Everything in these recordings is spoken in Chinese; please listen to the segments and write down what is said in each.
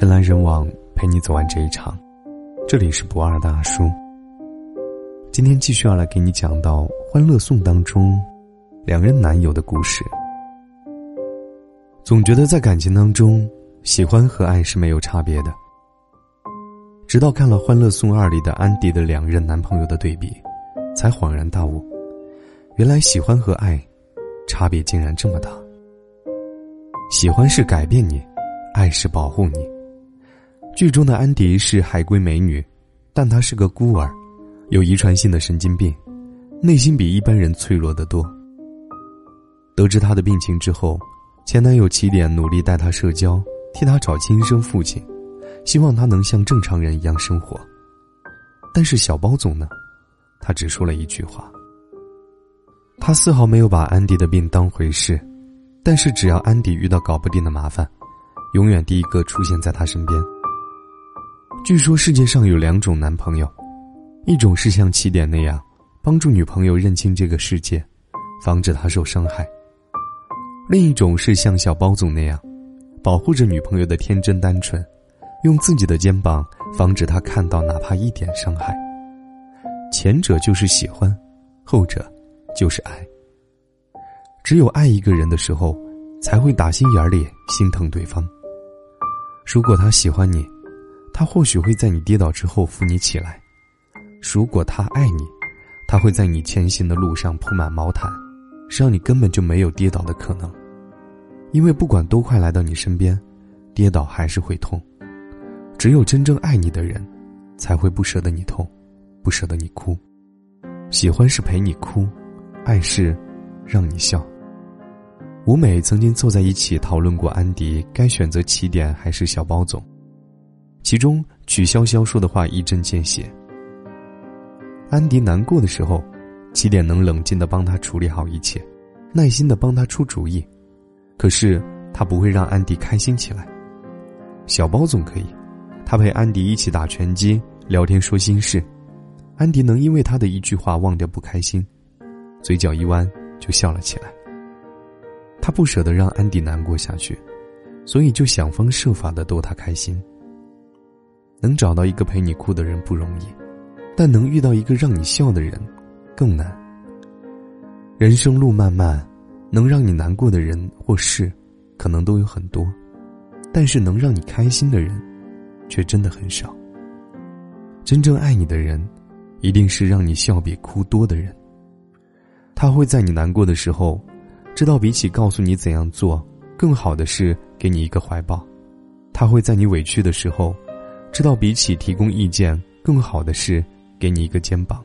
人来人往，陪你走完这一场。这里是不二大叔。今天继续要来给你讲到《欢乐颂》当中两人男友的故事。总觉得在感情当中，喜欢和爱是没有差别的。直到看了《欢乐颂二》里的安迪的两任男朋友的对比，才恍然大悟，原来喜欢和爱差别竟然这么大。喜欢是改变你，爱是保护你。剧中的安迪是海归美女，但她是个孤儿，有遗传性的神经病，内心比一般人脆弱得多。得知她的病情之后，前男友起点努力带她社交，替她找亲生父亲。希望她能像正常人一样生活，但是小包总呢？他只说了一句话。他丝毫没有把安迪的病当回事，但是只要安迪遇到搞不定的麻烦，永远第一个出现在他身边。据说世界上有两种男朋友，一种是像起点那样，帮助女朋友认清这个世界，防止她受伤害；另一种是像小包总那样，保护着女朋友的天真单纯。用自己的肩膀防止她看到哪怕一点伤害。前者就是喜欢，后者就是爱。只有爱一个人的时候，才会打心眼里心疼对方。如果他喜欢你，他或许会在你跌倒之后扶你起来；如果他爱你，他会在你前行的路上铺满毛毯，让你根本就没有跌倒的可能。因为不管多快来到你身边，跌倒还是会痛。只有真正爱你的人，才会不舍得你痛，不舍得你哭。喜欢是陪你哭，爱是让你笑。吴美曾经凑在一起讨论过安迪该选择起点还是小包总，其中曲筱绡说的话一针见血。安迪难过的时候，起点能冷静的帮他处理好一切，耐心的帮他出主意，可是他不会让安迪开心起来。小包总可以。他陪安迪一起打拳击、聊天、说心事，安迪能因为他的一句话忘掉不开心，嘴角一弯就笑了起来。他不舍得让安迪难过下去，所以就想方设法的逗他开心。能找到一个陪你哭的人不容易，但能遇到一个让你笑的人更难。人生路漫漫，能让你难过的人或事，可能都有很多，但是能让你开心的人。却真的很少。真正爱你的人，一定是让你笑比哭多的人。他会在你难过的时候，知道比起告诉你怎样做，更好的是给你一个怀抱；他会在你委屈的时候，知道比起提供意见，更好的是给你一个肩膀。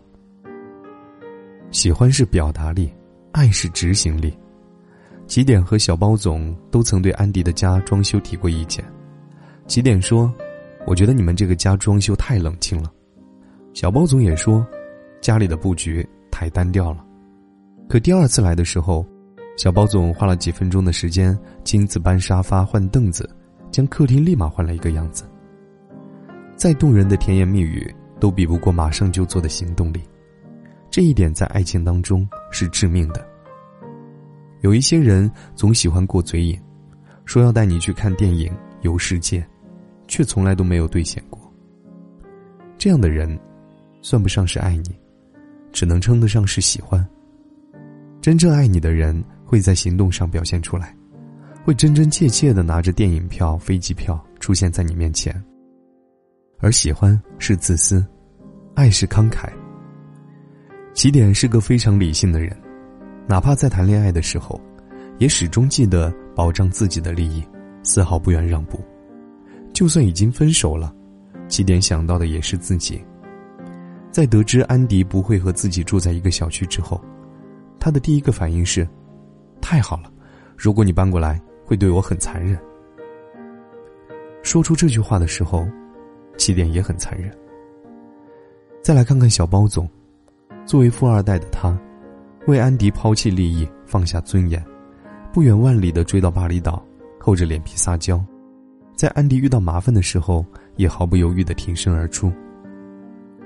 喜欢是表达力，爱是执行力。起点和小包总都曾对安迪的家装修提过意见。起点说。我觉得你们这个家装修太冷清了，小包总也说，家里的布局太单调了。可第二次来的时候，小包总花了几分钟的时间亲自搬沙发、换凳子，将客厅立马换了一个样子。再动人的甜言蜜语都比不过马上就做的行动力，这一点在爱情当中是致命的。有一些人总喜欢过嘴瘾，说要带你去看电影、游世界。却从来都没有兑现过。这样的人，算不上是爱你，只能称得上是喜欢。真正爱你的人会在行动上表现出来，会真真切切的拿着电影票、飞机票出现在你面前。而喜欢是自私，爱是慷慨。起点是个非常理性的人，哪怕在谈恋爱的时候，也始终记得保障自己的利益，丝毫不愿让步。就算已经分手了，起点想到的也是自己。在得知安迪不会和自己住在一个小区之后，他的第一个反应是：“太好了，如果你搬过来，会对我很残忍。”说出这句话的时候，起点也很残忍。再来看看小包总，作为富二代的他，为安迪抛弃利益，放下尊严，不远万里的追到巴厘岛，厚着脸皮撒娇。在安迪遇到麻烦的时候，也毫不犹豫的挺身而出。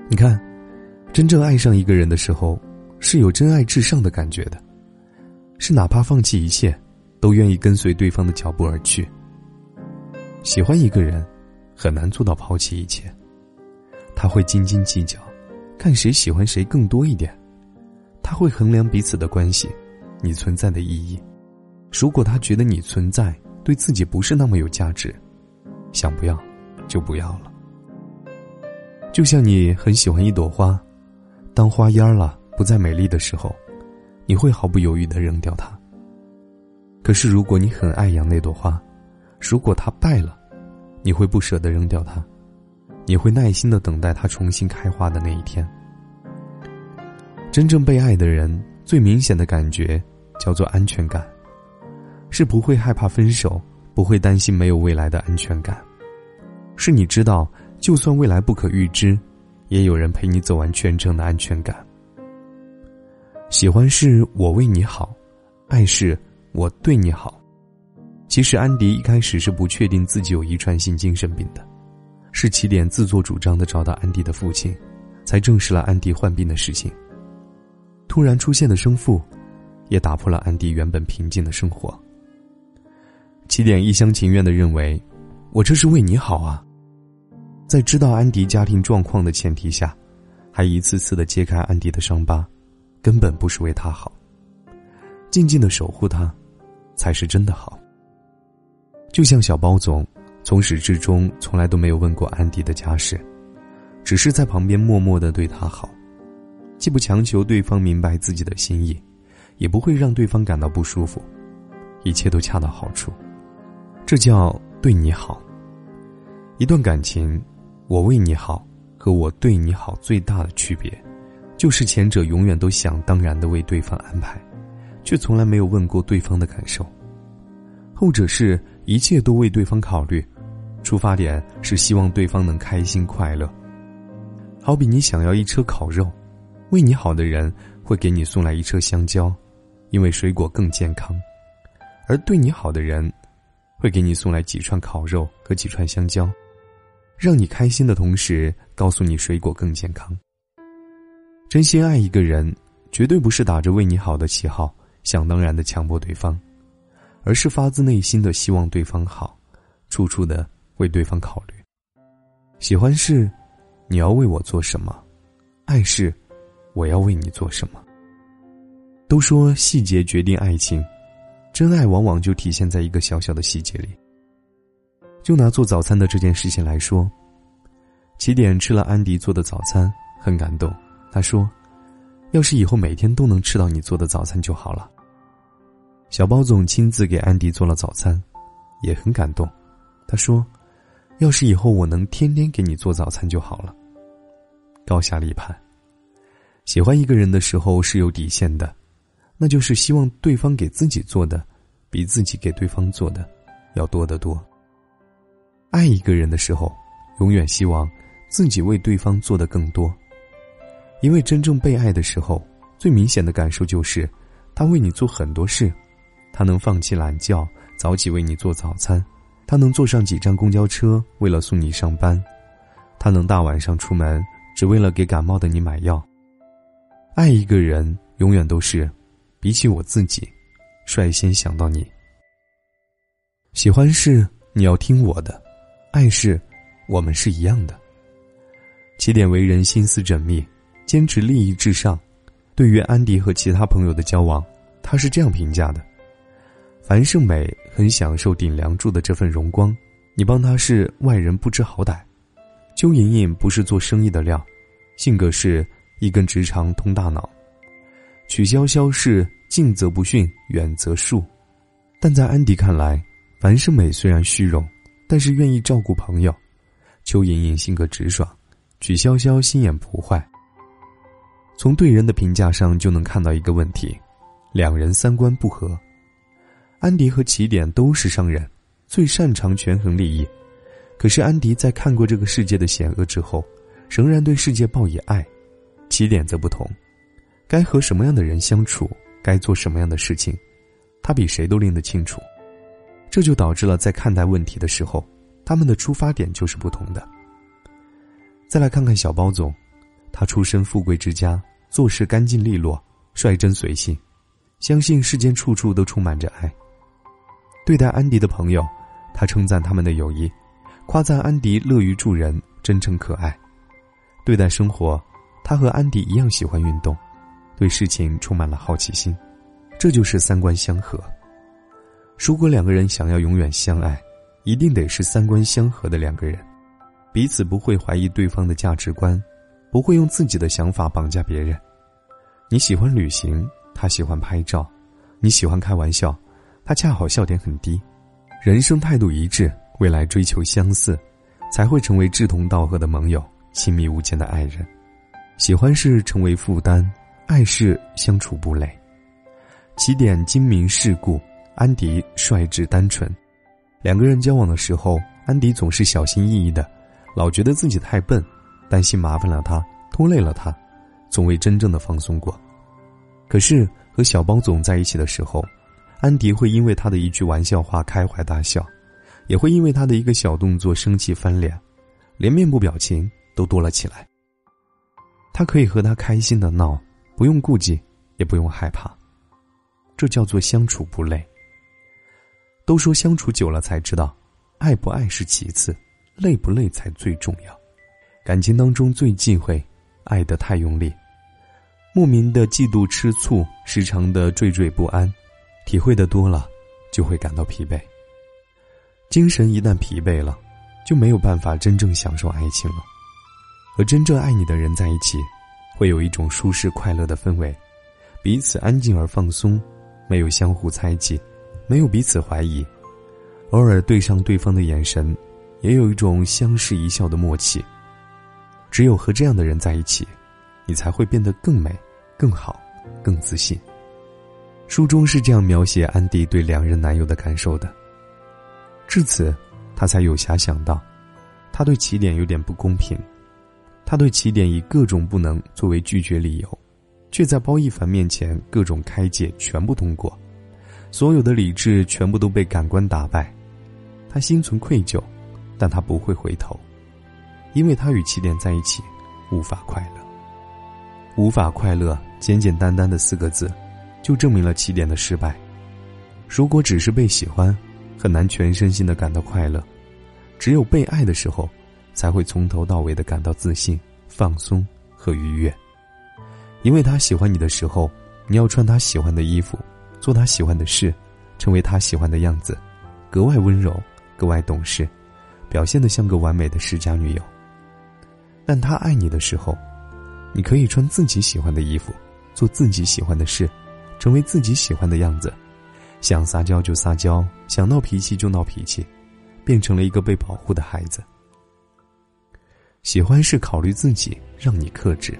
你看，真正爱上一个人的时候，是有真爱至上的感觉的，是哪怕放弃一切，都愿意跟随对方的脚步而去。喜欢一个人，很难做到抛弃一切。他会斤斤计较，看谁喜欢谁更多一点。他会衡量彼此的关系，你存在的意义。如果他觉得你存在对自己不是那么有价值，想不要就不要了。就像你很喜欢一朵花，当花蔫了不再美丽的时候，你会毫不犹豫的扔掉它。可是如果你很爱养那朵花，如果它败了，你会不舍得扔掉它，你会耐心的等待它重新开花的那一天。真正被爱的人，最明显的感觉叫做安全感，是不会害怕分手，不会担心没有未来的安全感，是你知道，就算未来不可预知，也有人陪你走完全程的安全感。喜欢是我为你好，爱是我对你好。其实安迪一开始是不确定自己有遗传性精神病的，是起点自作主张的找到安迪的父亲，才证实了安迪患病的事情。突然出现的生父，也打破了安迪原本平静的生活。起点一厢情愿的认为，我这是为你好啊。在知道安迪家庭状况的前提下，还一次次的揭开安迪的伤疤，根本不是为他好。静静的守护他，才是真的好。就像小包总，从始至终从来都没有问过安迪的家事，只是在旁边默默的对他好。既不强求对方明白自己的心意，也不会让对方感到不舒服，一切都恰到好处，这叫对你好。一段感情，我为你好和我对你好最大的区别，就是前者永远都想当然的为对方安排，却从来没有问过对方的感受；后者是一切都为对方考虑，出发点是希望对方能开心快乐。好比你想要一车烤肉。为你好的人会给你送来一车香蕉，因为水果更健康；而对你好的人，会给你送来几串烤肉和几串香蕉，让你开心的同时，告诉你水果更健康。真心爱一个人，绝对不是打着为你好的旗号，想当然的强迫对方，而是发自内心的希望对方好，处处的为对方考虑。喜欢是，你要为我做什么；爱是。我要为你做什么？都说细节决定爱情，真爱往往就体现在一个小小的细节里。就拿做早餐的这件事情来说，起点吃了安迪做的早餐，很感动。他说：“要是以后每天都能吃到你做的早餐就好了。”小包总亲自给安迪做了早餐，也很感动。他说：“要是以后我能天天给你做早餐就好了。”高下立判。喜欢一个人的时候是有底线的，那就是希望对方给自己做的，比自己给对方做的要多得多。爱一个人的时候，永远希望自己为对方做的更多，因为真正被爱的时候，最明显的感受就是，他为你做很多事，他能放弃懒觉早起为你做早餐，他能坐上几站公交车为了送你上班，他能大晚上出门只为了给感冒的你买药。爱一个人，永远都是比起我自己，率先想到你。喜欢是你要听我的，爱是我们是一样的。起点为人心思缜密，坚持利益至上。对于安迪和其他朋友的交往，他是这样评价的：樊胜美很享受顶梁柱的这份荣光，你帮他是外人不知好歹。邱莹莹不是做生意的料，性格是。一根直肠通大脑，曲筱绡是近则不逊，远则疏。但在安迪看来，樊胜美虽然虚荣，但是愿意照顾朋友；邱莹莹性格直爽，曲筱绡心眼不坏。从对人的评价上就能看到一个问题：两人三观不合。安迪和起点都是商人，最擅长权衡利益。可是安迪在看过这个世界的险恶之后，仍然对世界抱以爱。起点则不同，该和什么样的人相处，该做什么样的事情，他比谁都拎得清楚。这就导致了在看待问题的时候，他们的出发点就是不同的。再来看看小包总，他出身富贵之家，做事干净利落，率真随性，相信世间处处都充满着爱。对待安迪的朋友，他称赞他们的友谊，夸赞安迪乐于助人、真诚可爱。对待生活，他和安迪一样喜欢运动，对事情充满了好奇心，这就是三观相合。如果两个人想要永远相爱，一定得是三观相合的两个人，彼此不会怀疑对方的价值观，不会用自己的想法绑架别人。你喜欢旅行，他喜欢拍照；你喜欢开玩笑，他恰好笑点很低。人生态度一致，未来追求相似，才会成为志同道合的盟友，亲密无间的爱人。喜欢是成为负担，爱是相处不累。起点精明世故，安迪率直单纯。两个人交往的时候，安迪总是小心翼翼的，老觉得自己太笨，担心麻烦了他，拖累了他。从未真正的放松过，可是和小包总在一起的时候，安迪会因为他的一句玩笑话开怀大笑，也会因为他的一个小动作生气翻脸，连面部表情都多了起来。他可以和他开心的闹，不用顾忌，也不用害怕，这叫做相处不累。都说相处久了才知道，爱不爱是其次，累不累才最重要。感情当中最忌讳。爱得太用力，莫名的嫉妒吃醋，时常的惴惴不安，体会的多了，就会感到疲惫。精神一旦疲惫了，就没有办法真正享受爱情了。和真正爱你的人在一起，会有一种舒适快乐的氛围，彼此安静而放松，没有相互猜忌，没有彼此怀疑，偶尔对上对方的眼神，也有一种相视一笑的默契。只有和这样的人在一起，你才会变得更美、更好、更自信。书中是这样描写安迪对两任男友的感受的。至此，他才有遐想到，他对起点有点不公平。他对起点以各种不能作为拒绝理由，却在包奕凡面前各种开解全部通过，所有的理智全部都被感官打败。他心存愧疚，但他不会回头。因为他与起点在一起，无法快乐。无法快乐，简简单单的四个字，就证明了起点的失败。如果只是被喜欢，很难全身心的感到快乐。只有被爱的时候，才会从头到尾的感到自信、放松和愉悦。因为他喜欢你的时候，你要穿他喜欢的衣服，做他喜欢的事，成为他喜欢的样子，格外温柔，格外懂事，表现的像个完美的世家女友。但他爱你的时候，你可以穿自己喜欢的衣服，做自己喜欢的事，成为自己喜欢的样子，想撒娇就撒娇，想闹脾气就闹脾气，变成了一个被保护的孩子。喜欢是考虑自己，让你克制；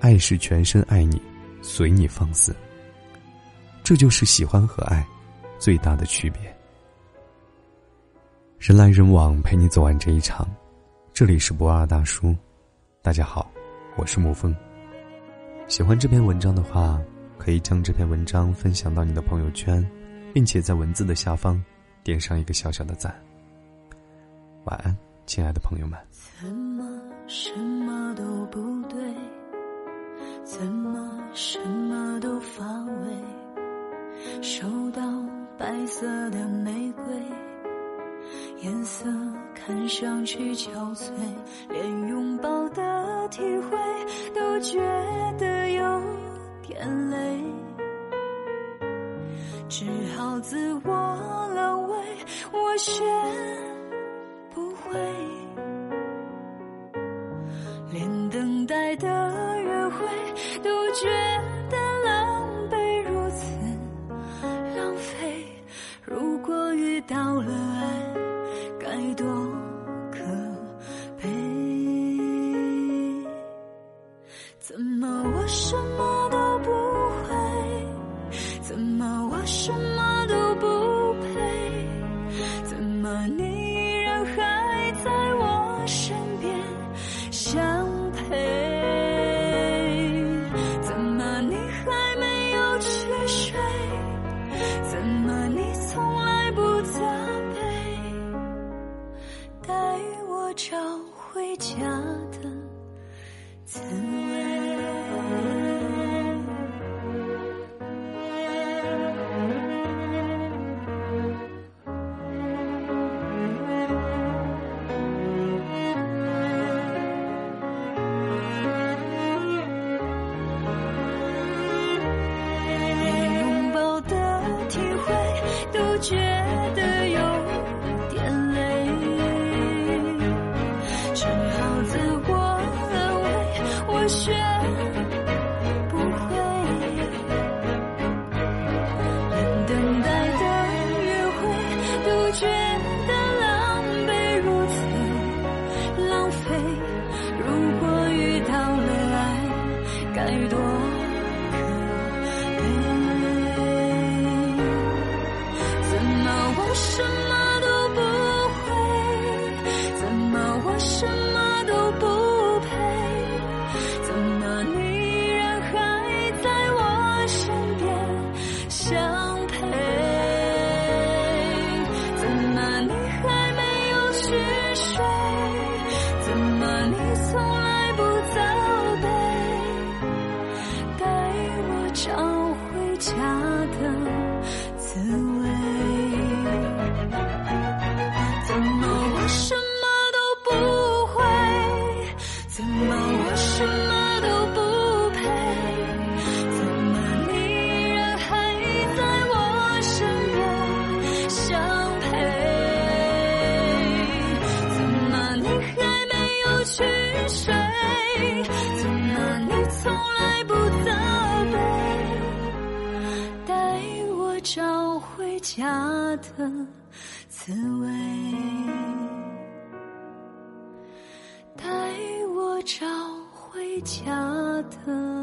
爱是全身爱你，随你放肆。这就是喜欢和爱最大的区别。人来人往，陪你走完这一场。这里是博二大叔。大家好，我是沐风。喜欢这篇文章的话，可以将这篇文章分享到你的朋友圈，并且在文字的下方点上一个小小的赞。晚安，亲爱的朋友们。怎么什么都不对？怎么什么都乏味？收到白色的玫瑰，颜色看上去憔悴，连拥抱的。体会都觉我不觉。show. 怎么？你从来不责备，带我找回家的滋味，带我找回家的。